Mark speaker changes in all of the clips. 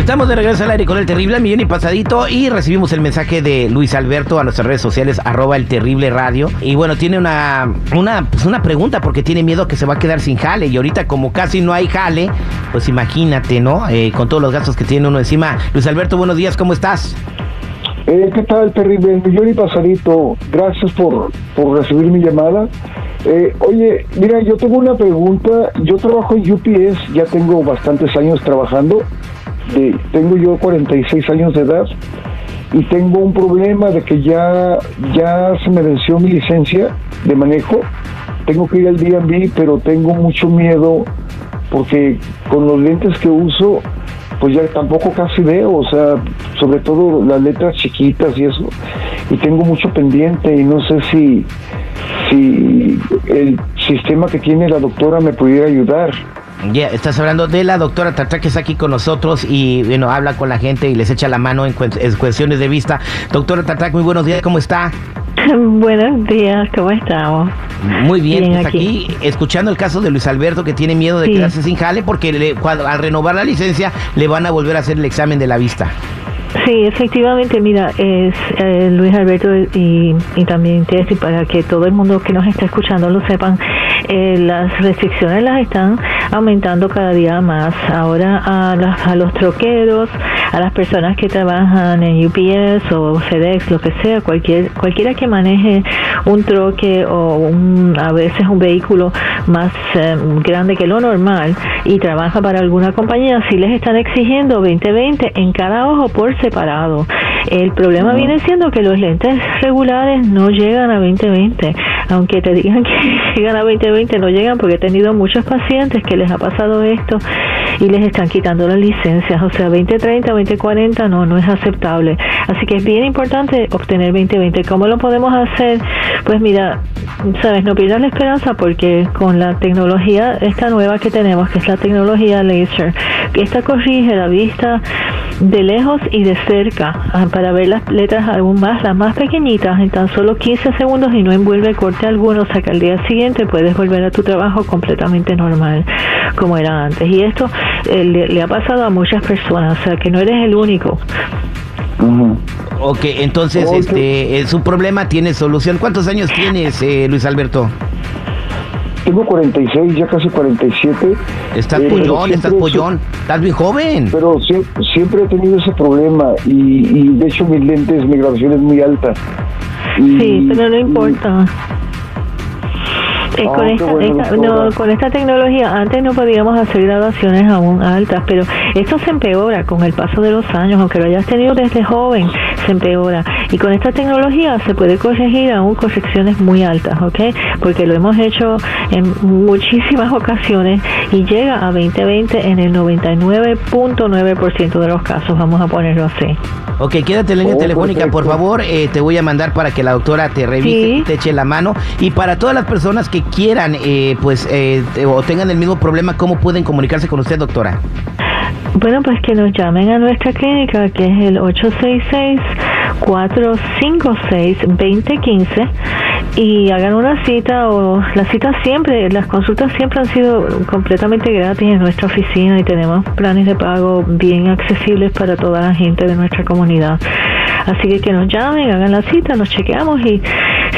Speaker 1: Estamos de regreso al aire con el terrible millón y pasadito y recibimos el mensaje de Luis Alberto a nuestras redes sociales arroba el terrible radio y bueno tiene una una pues una pregunta porque tiene miedo que se va a quedar sin jale y ahorita como casi no hay jale pues imagínate no eh, con todos los gastos que tiene uno encima Luis Alberto buenos días cómo estás
Speaker 2: eh, ¿Qué tal, terrible? Millón y pasadito. Gracias por, por recibir mi llamada. Eh, oye, mira, yo tengo una pregunta. Yo trabajo en UPS, ya tengo bastantes años trabajando. De, tengo yo 46 años de edad y tengo un problema de que ya, ya se me venció mi licencia de manejo. Tengo que ir al DMV, pero tengo mucho miedo porque con los lentes que uso pues ya tampoco casi veo, o sea, sobre todo las letras chiquitas y eso, y tengo mucho pendiente y no sé si, si el sistema que tiene la doctora me pudiera ayudar.
Speaker 1: Ya, estás hablando de la doctora Tata que está aquí con nosotros y bueno, habla con la gente y les echa la mano en, cuestiones de vista. Doctora Tata, muy buenos días, ¿cómo está?
Speaker 3: Buenos días, ¿cómo estamos?
Speaker 1: Muy bien, pues aquí. escuchando el caso de Luis Alberto que tiene miedo de quedarse sin jale porque le, al renovar la licencia le van a volver a hacer el examen de la vista.
Speaker 3: Sí, efectivamente, mira, es eh, Luis Alberto y, y también Tessy, para que todo el mundo que nos está escuchando lo sepan, eh, las restricciones las están aumentando cada día más. Ahora a, a los troqueros, a las personas que trabajan en UPS o FedEx, lo que sea, cualquier, cualquiera que maneje un troque o un, a veces un vehículo más eh, grande que lo normal y trabaja para alguna compañía, si les están exigiendo 2020 en cada ojo por separado. El problema viene siendo que los lentes regulares no llegan a 2020, aunque te digan que llegan a 2020, no llegan porque he tenido muchos pacientes que les ha pasado esto y les están quitando las licencias, o sea, 2030, 2040 no, no es aceptable. Así que es bien importante obtener 2020. ¿Cómo lo podemos hacer? Pues mira, sabes, no pierdas la esperanza porque con la tecnología esta nueva que tenemos, que es la tecnología laser, esta corrige la vista de lejos y de cerca ah, para ver las letras aún más, las más pequeñitas, en tan solo 15 segundos y no envuelve corte alguno, o sea que al día siguiente puedes volver a tu trabajo completamente normal como era antes. Y esto eh, le, ha pasado a muchas personas, o sea que no eres el único.
Speaker 1: Ok, entonces este, su problema tiene solución. ¿Cuántos años tienes, eh, Luis Alberto?
Speaker 2: Tengo 46, ya casi 47.
Speaker 1: Estás eh, pollón, estás pollón. Estás bien joven.
Speaker 2: Pero siempre, he tenido ese problema y, de hecho mis lentes, mi grabación es muy alta.
Speaker 3: sí, pero no importa. Eh, con, ah, esta, no, con esta tecnología, antes no podíamos hacer graduaciones aún altas, pero esto se empeora con el paso de los años, aunque lo hayas tenido desde joven, se empeora. Y con esta tecnología se puede corregir aún correcciones muy altas, ¿ok? Porque lo hemos hecho en muchísimas ocasiones y llega a 2020 en el 99.9% de los casos, vamos a ponerlo así.
Speaker 1: Ok, quédate en línea oh, telefónica, por favor. Eh, te voy a mandar para que la doctora te revise te eche la mano. Y para todas las personas que quieran, eh, pues, eh, o tengan el mismo problema, ¿cómo pueden comunicarse con usted, doctora?
Speaker 3: Bueno, pues que nos llamen a nuestra clínica, que es el 866-456-2015 y hagan una cita o las citas siempre, las consultas siempre han sido completamente gratis en nuestra oficina y tenemos planes de pago bien accesibles para toda la gente de nuestra comunidad. Así que que nos llamen, hagan la cita, nos chequeamos y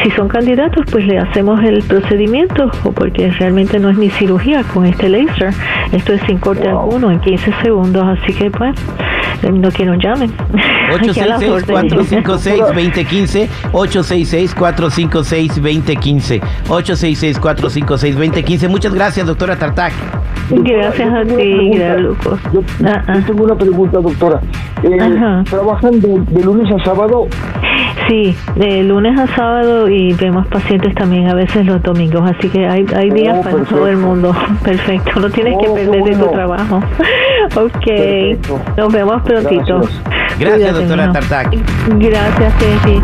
Speaker 3: si son candidatos, pues le hacemos el procedimiento, o porque realmente no es ni cirugía con este laser. Esto es sin corte alguno, en 15 segundos, así que pues, no que nos llamen.
Speaker 1: 866-456-2015, 866-456-2015, 866-456-2015. Muchas gracias, doctora Tartac.
Speaker 3: Gracias a ti,
Speaker 2: Yo, ah, ah. tengo una pregunta, doctora. Eh, ¿Trabajan de lunes a sábado?
Speaker 3: Sí, de lunes a sábado y vemos pacientes también a veces los domingos, así que hay, hay días oh, para todo el mundo. Perfecto, no tienes que oh, perder de tu trabajo. ok, nos vemos prontito.
Speaker 1: Gracias, doctora Tartac.
Speaker 3: Gracias, Ceci.